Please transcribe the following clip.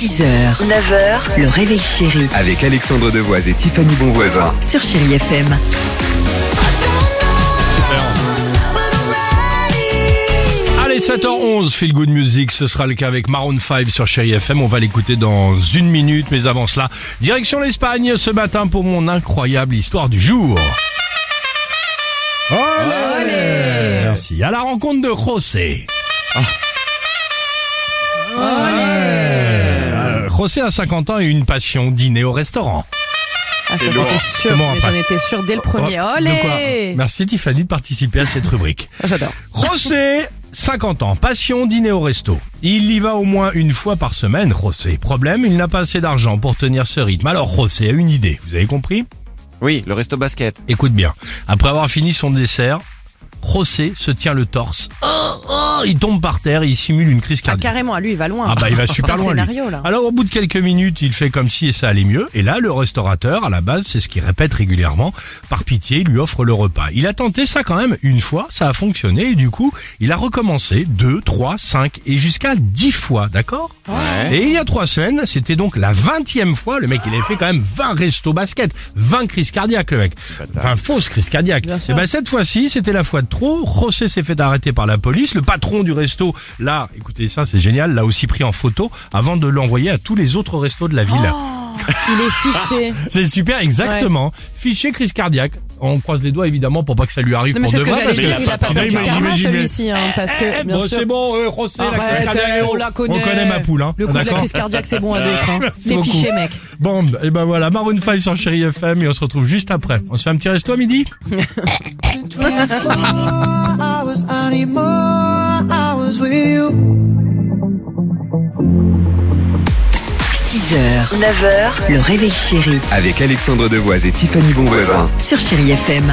6h, 9h, le réveil chéri Avec Alexandre Devoise et Tiffany Bonvoisin. sur Chérie FM. Allez, 7h11, Feel Good Music, ce sera le cas avec Maroon 5 sur Chéri FM. On va l'écouter dans une minute, mais avant cela, direction l'Espagne ce matin pour mon incroyable histoire du jour. Olé Merci. À la rencontre de José. Euh, José a 50 ans et une passion, dîner au restaurant. Ah, ça, j'en étais sûr, bon, mais après. j'en étais sûr dès le premier. Oh, de quoi Olé Merci Tiffany de participer à cette rubrique. J'adore. José, 50 ans, passion dîner au resto. Il y va au moins une fois par semaine, José. Problème, il n'a pas assez d'argent pour tenir ce rythme. Alors José a une idée, vous avez compris? Oui, le resto basket. Écoute bien, après avoir fini son dessert, José se tient le torse. Oh, oh, il tombe par terre et il simule une crise Ah, cardiaque. carrément, lui, il va loin. Ah bah il va super loin lui. scénario, là. Alors au bout de quelques minutes, il fait comme si et ça allait mieux. Et là, le restaurateur, à la base, c'est ce qu'il répète régulièrement, par pitié, il lui offre le repas. Il a tenté ça quand même une fois, ça a fonctionné et du coup, il a recommencé deux, trois, cinq et jusqu'à dix fois, d'accord? Ouais. Et il y a trois semaines, c'était donc la vingtième fois, le mec il avait fait quand même 20 restos basket, 20 crises cardiaques le mec. Enfin, fausse crise cardiaque. Et sûr. ben cette fois-ci, c'était la fois de trop. José s'est fait arrêter par la police. Le patron du resto, là, écoutez ça, c'est génial, l'a aussi pris en photo avant de l'envoyer à tous les autres restos de la ville. Oh, il est fiché. C'est super, exactement. Fiché crise cardiaque. On croise les doigts évidemment pour pas que ça lui arrive Non, mais pour c'est ce que j'allais dire, il a pas karma, imagine- celui-ci, hein, parce que, Eh, bien bon, sûr. c'est bon, euh, José, la crise cardiaque, on la connaît. On connaît ma poule, hein. Le coup de la crise cardiaque, c'est bon à d'autres. Hein. T'es fiché, mec. Bon, et ben voilà, Maroon 5 sur Chéri FM et on se retrouve juste après. On se fait un petit resto à midi? hours, I need more hours with you. 6h, 9h, le réveil chéri Avec Alexandre Devoise et Tiffany Bonvoisin. sur Chérie FM.